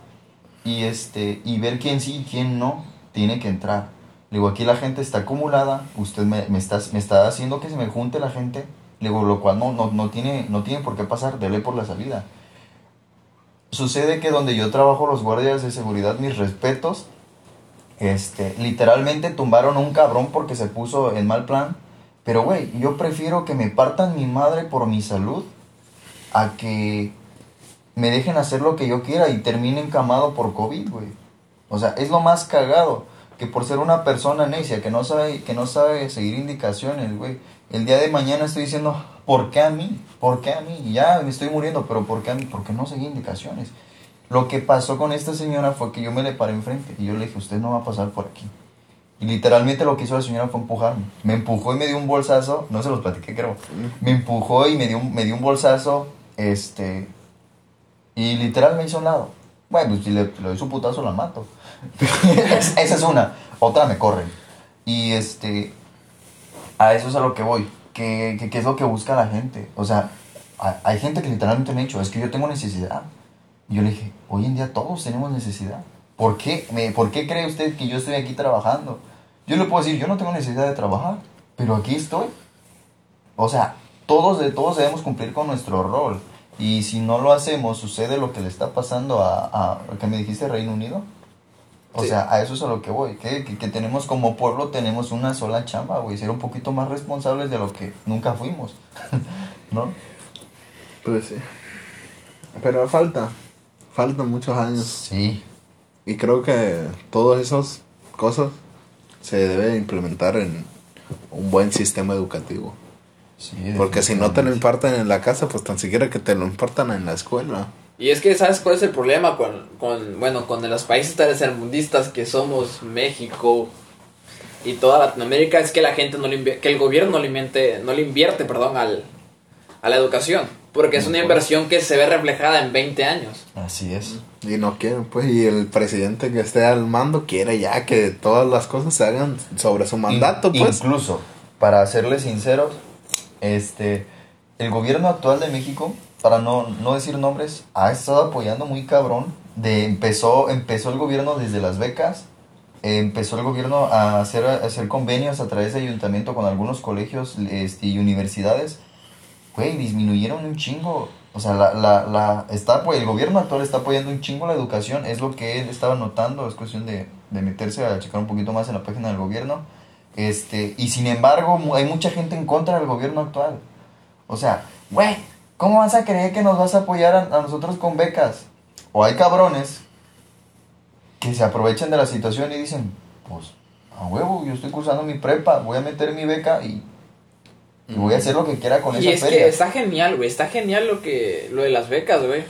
y, este, y ver quién sí y quién no tiene que entrar. Le digo, aquí la gente está acumulada, usted me, me, está, me está haciendo que se me junte la gente. Le digo, lo cual no, no, no, tiene, no tiene por qué pasar, dele por la salida. Sucede que donde yo trabajo los guardias de seguridad, mis respetos, Este, literalmente tumbaron a un cabrón porque se puso en mal plan. Pero, güey, yo prefiero que me partan mi madre por mi salud a que me dejen hacer lo que yo quiera y termine encamado por COVID, güey. O sea, es lo más cagado que por ser una persona necia que no sabe que no sabe seguir indicaciones, güey. El día de mañana estoy diciendo, ¿por qué a mí? ¿Por qué a mí? Ya me estoy muriendo, pero ¿por qué a mí? Porque no seguí indicaciones. Lo que pasó con esta señora fue que yo me le paré enfrente y yo le dije, usted no va a pasar por aquí. Y literalmente lo que hizo la señora fue empujarme. Me empujó y me dio un bolsazo, no se los platiqué creo. Me empujó y me dio, me dio un bolsazo, este, y literal me hizo a un lado. Bueno, pues si le, le doy su putazo la mato. Es- Esa es una. Otra me corren. Y este, a eso es a lo que voy. ¿Qué, qué, qué es lo que busca la gente? O sea, hay, hay gente que literalmente me ha dicho, es que yo tengo necesidad. Y yo le dije, hoy en día todos tenemos necesidad. ¿Por qué, me, ¿Por qué cree usted que yo estoy aquí trabajando? Yo le puedo decir, yo no tengo necesidad de trabajar, pero aquí estoy. O sea, todos, de todos debemos cumplir con nuestro rol. Y si no lo hacemos, sucede lo que le está pasando a, a ¿qué me dijiste, Reino Unido? O Sí. sea, a eso es a lo que voy. Que, que, que tenemos como pueblo, tenemos una sola chamba, güey. Ser un poquito más responsables de lo que nunca fuimos. ¿No? Pues sí. Pero falta. Faltan muchos años. Sí. Y creo que todas esas cosas se debe implementar en un buen sistema educativo. Sí Porque si no te lo imparten en la casa, pues tan siquiera que te lo impartan en la escuela. Y es que, ¿sabes cuál es el problema con, con bueno, con los países tercermundistas que somos México y toda Latinoamérica? Es que la gente no le invierte, que el gobierno no le invierte, no le invierte, perdón, al, a la educación. Porque es una inversión que se ve reflejada en 20 años. Así es. Y no quieren, pues, y el presidente que esté al mando quiere ya que todas las cosas se hagan sobre su mandato, In- pues. Incluso, para serles sinceros, este, el gobierno actual de México, para no, no decir nombres, ha estado apoyando muy cabrón. De, empezó, empezó el gobierno desde las becas, empezó el gobierno a hacer, hacer convenios a través de ayuntamiento con algunos colegios este, y universidades. Güey, disminuyeron un chingo. O sea, la, la, la, está, el gobierno actual está apoyando un chingo la educación. Es lo que él estaba notando. Es cuestión de, de meterse a checar un poquito más en la página del gobierno. Este, y sin embargo, hay mucha gente en contra del gobierno actual. O sea, güey, ¿cómo vas a creer que nos vas a apoyar a, a nosotros con becas? O hay cabrones que se aprovechan de la situación y dicen, pues, a huevo, yo estoy cursando mi prepa, voy a meter mi beca y, y voy a hacer lo que quiera con Y esa es feria. que está genial, güey. Está genial lo que lo de las becas, güey.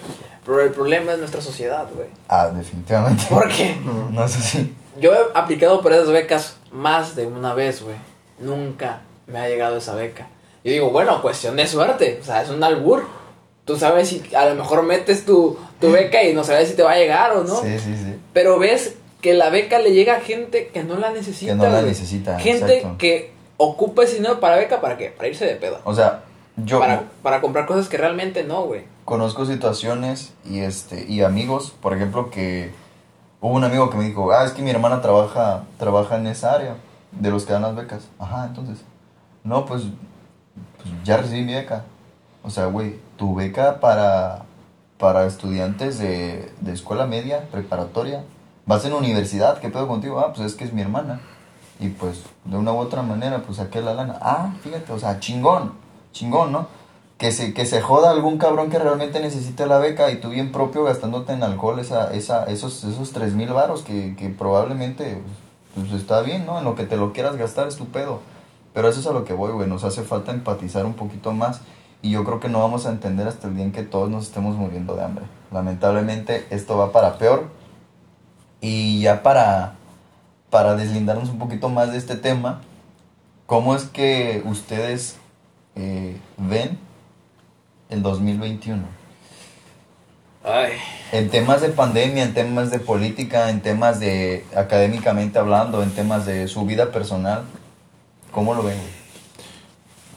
Pero el problema es nuestra sociedad, güey. Ah, definitivamente. ¿Por qué? No es así. Yo he aplicado por esas becas más de una vez, güey. Nunca me ha llegado esa beca. Yo digo, bueno, cuestión de suerte. O sea, es un albur. Tú sabes si a lo mejor metes tu, tu beca y no sabes si te va a llegar o no. Sí, sí, sí. Pero ves que la beca le llega a gente que no la necesita. Que no la necesita, Gente exacto. que ocupa ese dinero para beca, ¿para qué? Para irse de pedo. O sea, yo Para, para comprar cosas que realmente no, güey. conozco situaciones y este y amigos, por ejemplo, que hubo un amigo que me dijo, ah, es que mi hermana trabaja, trabaja en esa área de los que dan las becas. Ajá, entonces. No, pues, pues ya recibí mi beca. O sea, güey, tu beca para, para estudiantes de, de escuela media, preparatoria, vas en universidad, ¿qué pedo contigo? Ah, pues es que es mi hermana. Y pues, de una u otra manera, pues saqué la lana. Ah, fíjate, o sea, chingón, chingón, ¿no? Que se, que se joda algún cabrón que realmente necesite la beca y tú bien propio gastándote en alcohol esa, esa, esos, esos tres mil varos que, que probablemente pues, está bien, ¿no? En lo que te lo quieras gastar es tu pedo. Pero eso es a lo que voy, güey. Nos hace falta empatizar un poquito más. Y yo creo que no vamos a entender hasta el día en que todos nos estemos muriendo de hambre. Lamentablemente esto va para peor. Y ya para, para deslindarnos un poquito más de este tema, ¿cómo es que ustedes eh, ven el 2021? Ay. En temas de pandemia, en temas de política, en temas de académicamente hablando, en temas de su vida personal, ¿cómo lo ven? güey?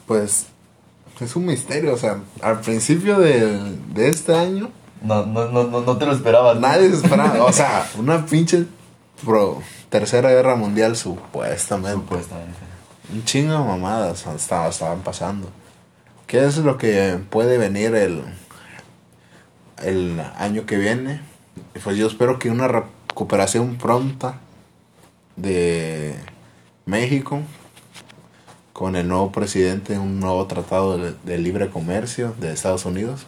Pues es un misterio, o sea, al principio del- de este año No, no, no, no, no te lo esperabas. ¿no? nadie se esperaba, o sea, una pinche pro tercera guerra mundial supuestamente. Supuestamente. Un chingo de mamadas estaba- estaban pasando. ¿Qué es lo que puede venir el, el año que viene? Pues yo espero que una recuperación pronta de México con el nuevo presidente, un nuevo tratado de, de libre comercio de Estados Unidos.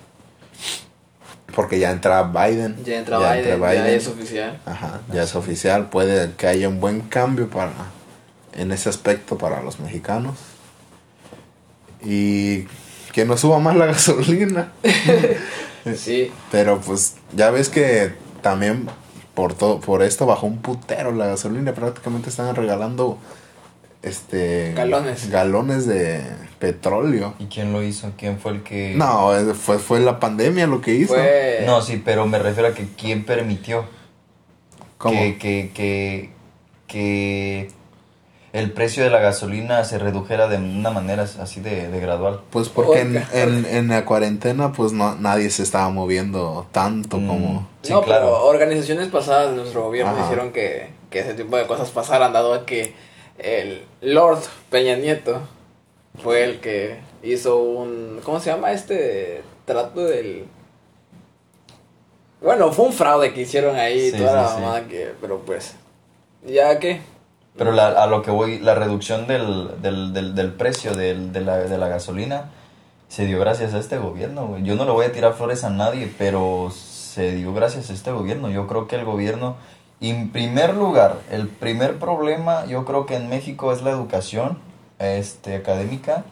Porque ya entra Biden. Ya entra Biden, entra ya es oficial. Ajá, ya es oficial. Puede que haya un buen cambio para en ese aspecto para los mexicanos. Y que no suba más la gasolina. Sí. Pero pues ya ves que también por todo por esto bajó un putero la gasolina, prácticamente están regalando este Galones. galones de petróleo. ¿Y quién lo hizo? ¿Quién fue el que...? No, fue fue la pandemia lo que hizo. Fue. No, sí, pero me refiero a que quién permitió ¿Cómo? que, que, que, que el precio de la gasolina se redujera de una manera así de, de gradual. Pues porque en, en, en la cuarentena pues no, nadie se estaba moviendo tanto Mm. como... Sí, no, claro. pero organizaciones pasadas de nuestro gobierno Ajá. hicieron que, que ese tipo de cosas pasaran, dado a que el Lord Peña Nieto fue el que hizo un. ¿Cómo se llama este trato del.? Bueno, fue un fraude que hicieron ahí, Sí, toda sí, la sí. mamada que. Pero pues. ¿Ya qué? Pero la- a lo que voy, la reducción del, del, del, del precio del, de, la, de la gasolina se dio gracias a este gobierno. Yo no le voy a tirar flores a nadie, pero se dio gracias a este gobierno. Yo creo que el gobierno, en primer lugar, el primer problema, yo creo que en México es la educación este, académica.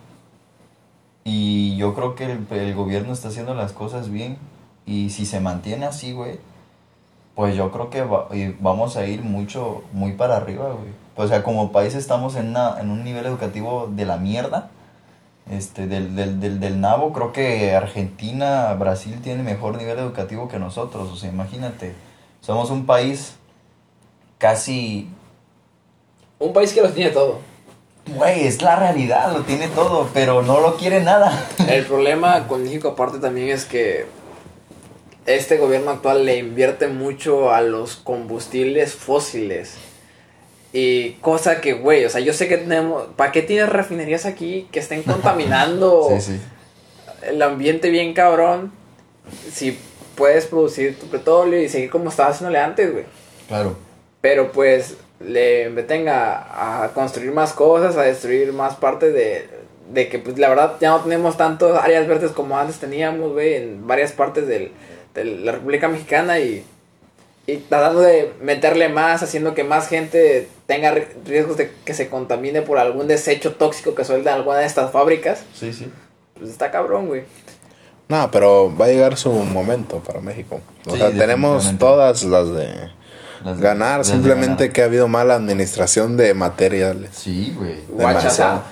Y yo creo que el, el gobierno está haciendo las cosas bien. Y si se mantiene así, güey, pues yo creo que va- y vamos a ir mucho, muy para arriba, güey. O sea, como país estamos en, una- en un nivel educativo de la mierda, este, del, del, del, del nabo. Creo que Argentina, Brasil tiene mejor nivel educativo que nosotros. O sea, imagínate, somos un país casi... Un país que los tiene todo. Güey, es la realidad, lo tiene todo, pero no lo quiere nada. El problema con México aparte también es que este gobierno actual le invierte mucho a los combustibles fósiles. Y cosa que, güey, o sea, yo sé que tenemos... ¿Para qué tienes refinerías aquí que estén contaminando Sí, sí. el ambiente bien cabrón? Si puedes producir tu petróleo y seguir como estabas haciéndole antes, güey. Claro. Pero pues le meten a, a construir más cosas, a destruir más partes de, de que pues la verdad ya no tenemos tantas áreas verdes como antes teníamos, güey, en varias partes del, de la República Mexicana y, y tratando de meterle más, haciendo que más gente tenga ri- riesgos de que se contamine por algún desecho tóxico que suelta alguna de estas fábricas, Sí, sí. pues está cabrón, güey. No, pero va a llegar su momento para México. O Sí, sea, tenemos todas las de Las de- ganar, las de simplemente ganar. que ha habido mala administración de materiales. Sí, güey.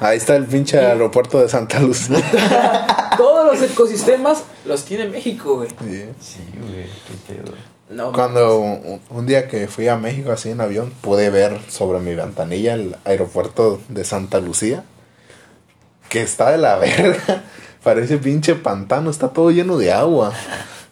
Ahí está el pinche aeropuerto de Santa Luz. Todos los ecosistemas los tiene México, güey. Sí. Sí, güey, qué pedo. No, Cuando un, un día que fui a México así en avión, pude ver sobre mi ventanilla el aeropuerto de Santa Lucía. Que está de la verga. Parece pinche pantano, está todo lleno de agua.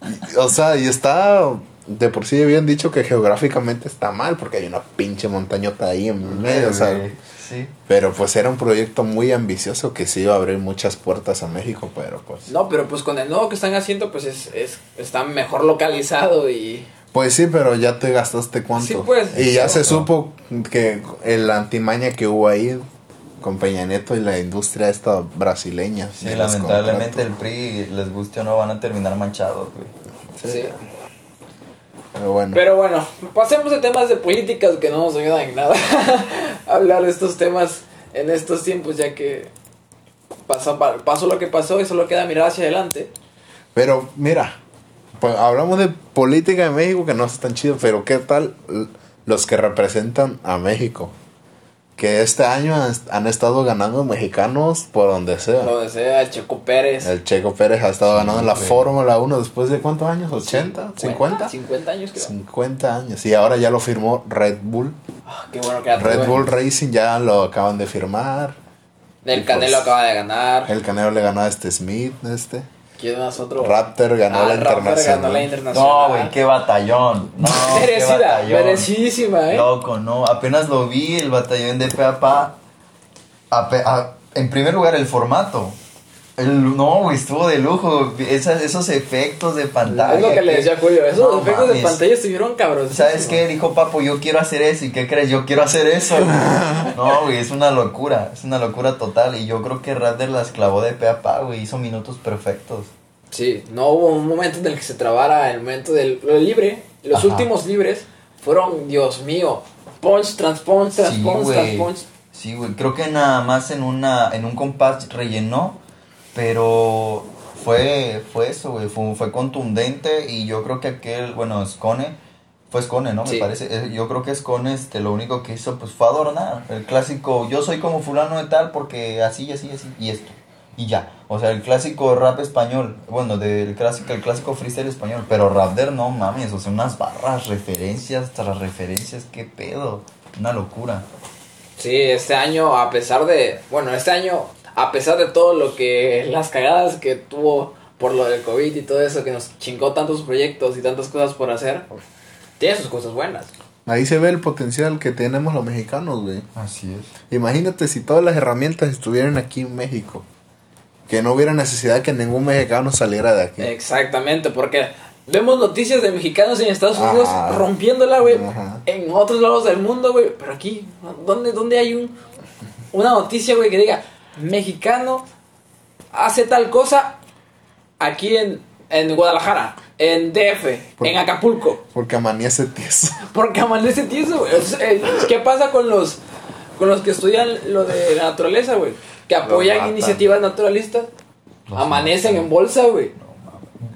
Y- O sea, y está. De por sí habían dicho que geográficamente está mal, porque hay una pinche montañota ahí en medio. O sea, Güey, Sí. pero pues era un proyecto muy ambicioso que sí iba a abrir muchas puertas a México, pero pues. No, pero pues con el nuevo que están haciendo, pues es, es está mejor localizado y... Pues sí, pero ya te gastaste cuánto. Sí, pues. Y ya se Cierto. supo que el antimaña que hubo ahí con Peña Nieto y la industria esta brasileña. Sí, lamentablemente el. PRI, les guste o no, van a terminar manchados, güey. Sí. Pero bueno. Pero bueno, pasemos de temas de políticas que no nos ayudan en nada. Hablar de estos temas en estos tiempos, ya que pasó, pa- pasó lo que pasó y solo queda mirar hacia adelante. Pero mira, pues, hablamos de política de México que no es tan chido, pero ¿qué tal los que representan a México? Que este año han, han estado ganando mexicanos por donde sea. Donde sea el Checo Pérez. El Checo Pérez ha estado Sí, ganando la güey. Fórmula 1 después de cuántos años? ¿80? ¿50? 50 años creo. 50 años. Y ahora ya lo firmó Red Bull. Ah, qué bueno que Red Bull Racing ya lo acaban de firmar. El y Canelo pues, acaba de ganar. El Canelo le ganó a este Smith, este. ¿Quién más otro? Raptor ganó Ah, la Raptor internacional. ganó la internacional. No, güey, qué batallón. No, qué Merecida, batallón. merecidísima, eh. Loco, no. Apenas lo vi, el batallón de Peapa. En primer lugar, el formato. El- no, güey, estuvo de lujo. Esas- esos efectos de pantalla. Es lo que le decía Julio. Esos No efectos de pantalla estuvieron cabros. ¿Sabes qué? Dijo Papo, yo quiero hacer eso. ¿Y qué crees? Yo quiero hacer eso. No, güey, es una locura. Es una locura total. Y yo creo que Radder las clavó de pe a pa, güey. Hizo minutos perfectos. Sí, no hubo un momento en el que se trabara el momento del lo libre. Los Ajá. últimos libres fueron, Dios mío, punch tras punch tras Sí, punch tras güey. punch. Sí, güey. Creo que nada más en una en un compás rellenó. Pero fue, fue eso, güey. Fue, fue contundente. Y yo creo que aquel, bueno, Scone. Fue Scone, ¿no? Sí. Me parece. Eh, Yo creo que Scone, este, lo único que hizo, pues, fue adornar. El clásico, yo soy como fulano de tal porque así, así, así. Y esto. Y ya. O sea, el clásico rap español. Bueno, del clásico, el clásico freestyle español. Pero Rapder, no mames. O sea, unas barras, referencias tras referencias. ¿Qué pedo? Una locura. Sí, este año, a pesar de. Bueno, este año, a pesar de todo lo que. Las cagadas que tuvo por lo del COVID y todo eso, que nos chingó tantos proyectos y tantas cosas por hacer, tiene sus cosas buenas. Ahí se ve el potencial que tenemos los mexicanos, güey. Así es. Imagínate si todas las herramientas estuvieran aquí en México. Que no hubiera necesidad que ningún mexicano saliera de aquí. Exactamente, porque vemos noticias de mexicanos en Estados Ajá. Unidos rompiéndola, güey, Ajá. en otros lados del mundo, güey, pero aquí, ¿dónde, dónde hay un, una noticia, güey, que diga, mexicano hace tal cosa aquí en, en Guadalajara, en DF, Por- en Acapulco? Porque amanece tieso. Porque amanece tieso, güey. Eh, ¿Qué pasa con los con los que estudian lo de la naturaleza, güey? Que apoyan iniciativas naturalistas. Los amanecen matan. en bolsa, güey.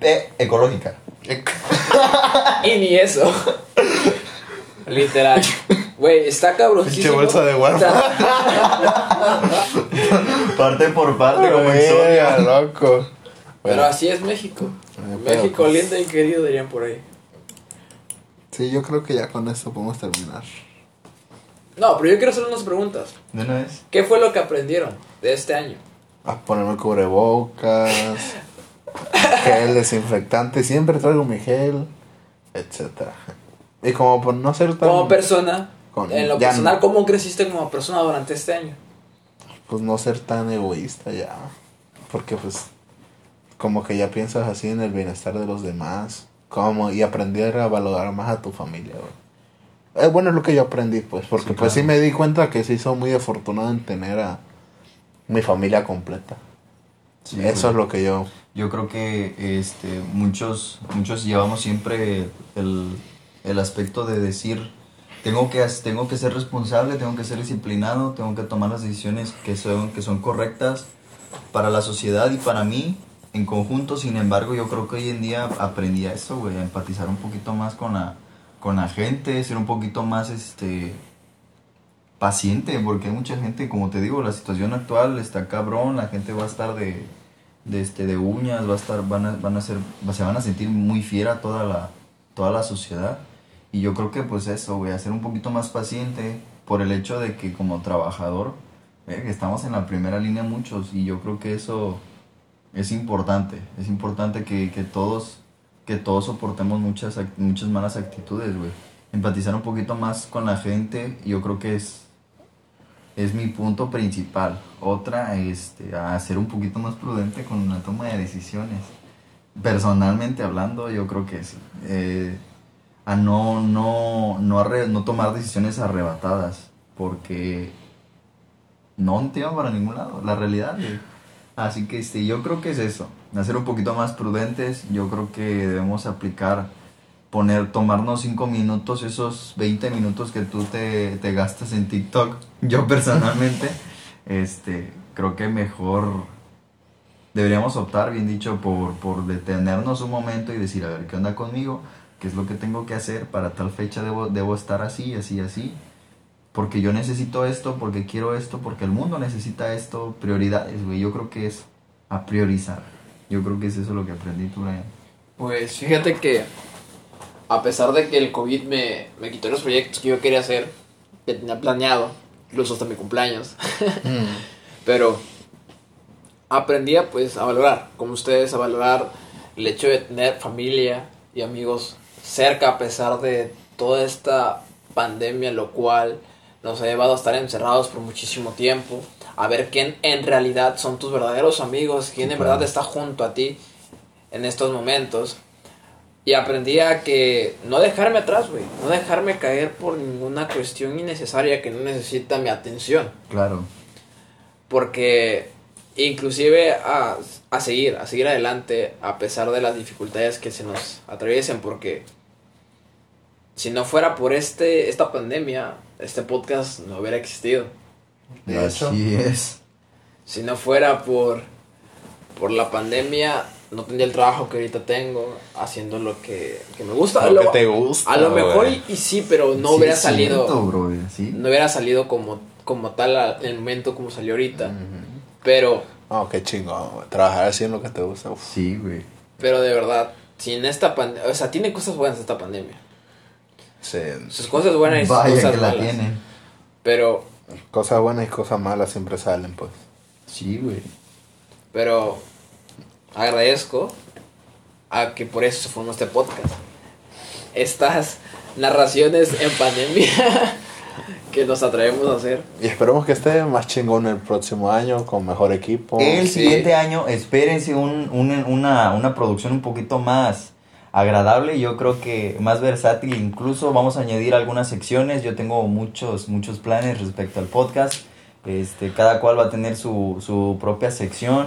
Eh, ecológica. Y ni eso. Literal. Güey, está cabroncísimo. Pinche bolsa de. Parte por parte, como Exodia. loco. Pero así es México. Eh, pero, México pues, lindo y querido, dirían por ahí. Sí, yo creo que ya con esto podemos terminar. No, pero yo quiero hacer unas preguntas. ¿De una vez? ¿Qué fue lo que aprendieron de este año? A ponerme cubrebocas, gel desinfectante, siempre traigo mi gel, etcétera. Y como por no ser tan... Como persona, con- en lo ya personal, no- ¿cómo creciste como persona durante este año? pues no ser tan egoísta ya. Porque pues como que ya piensas así en el bienestar de los demás. Como y aprender a valorar más a tu familia. güey. Eh, bueno, es lo que yo aprendí pues. Porque Sí, pues sí me di cuenta que sí soy muy afortunado en tener a mi familia completa. Sí, Eso güey. es lo que yo... Yo creo que este, muchos, muchos llevamos siempre el, el aspecto de decir, tengo que, tengo que ser responsable, tengo que ser disciplinado, tengo que tomar las decisiones que son, que son correctas para la sociedad y para mí en conjunto. Sin embargo, yo creo que hoy en día aprendí a eso, güey, a empatizar un poquito más con la, con la gente, ser un poquito más, este, paciente, porque hay mucha gente, como te digo, la situación actual está cabrón, la gente va a estar de, de este de uñas, va a estar, van a, van a ser, se van a sentir muy fiera toda la, toda la sociedad. Y yo creo que pues eso, voy a ser un poquito más paciente por el hecho de que como trabajador, eh, estamos en la primera línea muchos, y yo creo que eso es importante, es importante que, que todos, que todos soportemos muchas, muchas malas actitudes, güey. Empatizar un poquito más con la gente, yo creo que es, es mi punto principal. Otra, este, a ser un poquito más prudente con la toma de decisiones. Personalmente hablando, yo creo que sí. Eh, a no, no, no, arre- no tomar decisiones arrebatadas, porque no te llevan para ningún lado, la realidad. Así que este, yo creo que es eso, a ser un poquito más prudentes, yo creo que debemos aplicar, poner, tomarnos 5 minutos, esos 20 minutos que tú te, te gastas en TikTok, yo personalmente, este, creo que mejor deberíamos optar, bien dicho, por, por detenernos un momento y decir, a ver, ¿qué onda conmigo? ¿Qué es lo que tengo que hacer? Para tal fecha debo, debo estar así, así, así. Porque yo necesito esto, porque quiero esto, porque el mundo necesita esto. Prioridades, güey. Yo creo que es a priorizar. Yo creo que es eso lo que aprendí tú, Brian. Pues fíjate que a pesar de que el COVID me, me quitó los proyectos que yo quería hacer, que tenía planeado, incluso hasta mi cumpleaños, pero aprendí a, pues a valorar, como ustedes, a valorar el hecho de tener familia y amigos cerca a pesar de toda esta pandemia, lo cual nos ha llevado a estar encerrados por muchísimo tiempo, a ver quién en realidad son tus verdaderos amigos, quién en verdad está junto a ti en estos momentos. Y aprendí a que no dejarme atrás, güey. No dejarme caer por ninguna cuestión innecesaria que no necesita mi atención. Claro. Porque inclusive a, a seguir, a seguir adelante a pesar de las dificultades que se nos atraviesen. Porque si no fuera por este, esta pandemia, este podcast no hubiera existido. De hecho. Así es. Si no fuera por, por la pandemia, no tendría el trabajo que ahorita tengo, haciendo lo que, que me gusta. Lo A que te gusta, A lo mejor y, y sí, pero no Sí, hubiera salido. cierto, brother, sí. No hubiera salido como, como tal en el momento como salió ahorita. Ujú. Pero, Oh, qué chingón, güey. Trabajar así en lo que te gusta. uf. Sí, güey. pero de verdad, sin esta pandemia, o sea, tiene cosas buenas esta pandemia. Sí. Sus cosas buenas y sus Vaya cosas que la malas. tienen. Pero, Cosas buenas y cosas malas siempre salen, pues. Sí, güey. pero agradezco a que por eso se formó este podcast. Estas narraciones en pandemia que nos atrevemos a hacer. Y esperemos que esté más chingón el próximo año, con mejor equipo. El sí. siguiente año, espérense un- un- una, una producción un poquito más agradable, yo creo que más versátil, incluso vamos a añadir algunas secciones, yo tengo muchos, muchos planes respecto al podcast, este, cada cual va a tener su, su propia sección,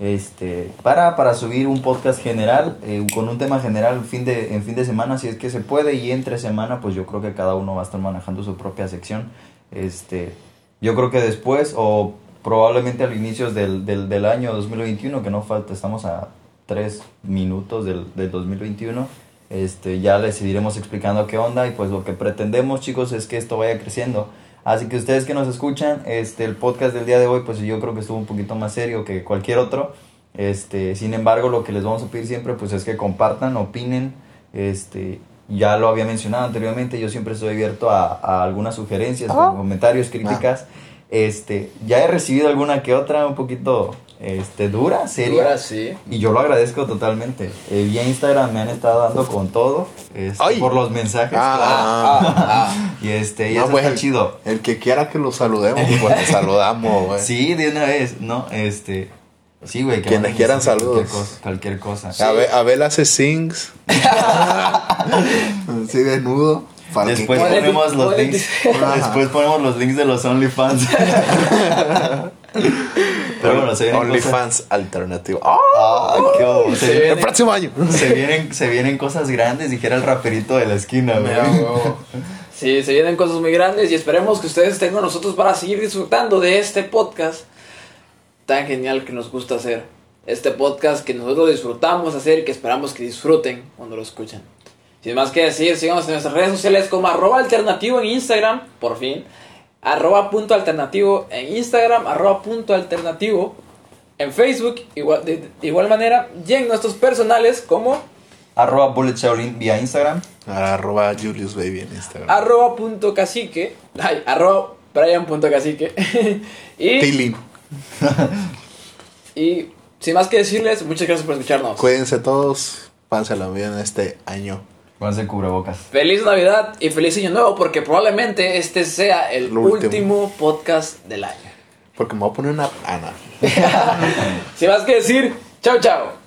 este, para, para subir un podcast general, eh, con un tema general fin de, en fin de semana, si es que se puede, y entre semana, pues yo creo que cada uno va a estar manejando su propia sección, este, yo creo que después, o probablemente a los inicios del, del, del año 2021, que no falta, estamos a tres minutos del, del 2021, este, ya les iremos explicando qué onda y pues lo que pretendemos chicos es que esto vaya creciendo. Así que ustedes que nos escuchan, este, el podcast del día de hoy, pues yo creo que estuvo un poquito más serio que cualquier otro. Este, sin embargo, lo que les vamos a pedir siempre, pues es que compartan, opinen. Este, ya lo había mencionado anteriormente, yo siempre estoy abierto a, a algunas sugerencias, comentarios, críticas. Este, ya he recibido alguna que otra un poquito este, dura, seria. Ahora sí. Y yo lo agradezco totalmente. Eh, vía Instagram me han estado dando con todo. este, Ay. por los mensajes. Ah, claro. Ah, ah. Y este, y No, eso pues, está el- chido. El que quiera que lo saludemos, pues lo saludamos, güey. Sí, de una vez, ¿no? Este. Sí, güey. que Quienes quieran saludos. Cualquier cosa. Cualquier cosa. Abel, Abel hace sings. sí, desnudo. Después ponemos los links. Después ponemos los links de los OnlyFans. Pero bueno, se vienen cosas. OnlyFans alternativo. Qué hubo. Se Se, viene- El próximo año. se vienen, se vienen cosas grandes, dijera el raperito de la esquina, güey. Sí, se vienen cosas muy grandes y esperemos que ustedes estén con nosotros para seguir disfrutando de este podcast tan genial que nos gusta hacer. Este podcast que nosotros disfrutamos hacer y que esperamos que disfruten cuando lo escuchen. Sin más que decir, síganos en nuestras redes sociales como arroba alternativo en Instagram, por fin. Arroba punto alternativo en Instagram, arroba punto alternativo en Facebook, igual, de, de igual manera. Y en nuestros personales como Arroba Bullet Shaolin vía Instagram. Arroba Julius Baby en Instagram. arroba punto cacique, ay, arroba brian punto cacique. y, y sin más que decirles, muchas gracias por escucharnos. Cuídense todos. Pásalo bien este año. Pónganse cubrebocas. Feliz Navidad y feliz Año Nuevo porque probablemente este sea el Lo último. último. podcast del año. Porque me voy a poner una pana. Sin más que decir, chao chao.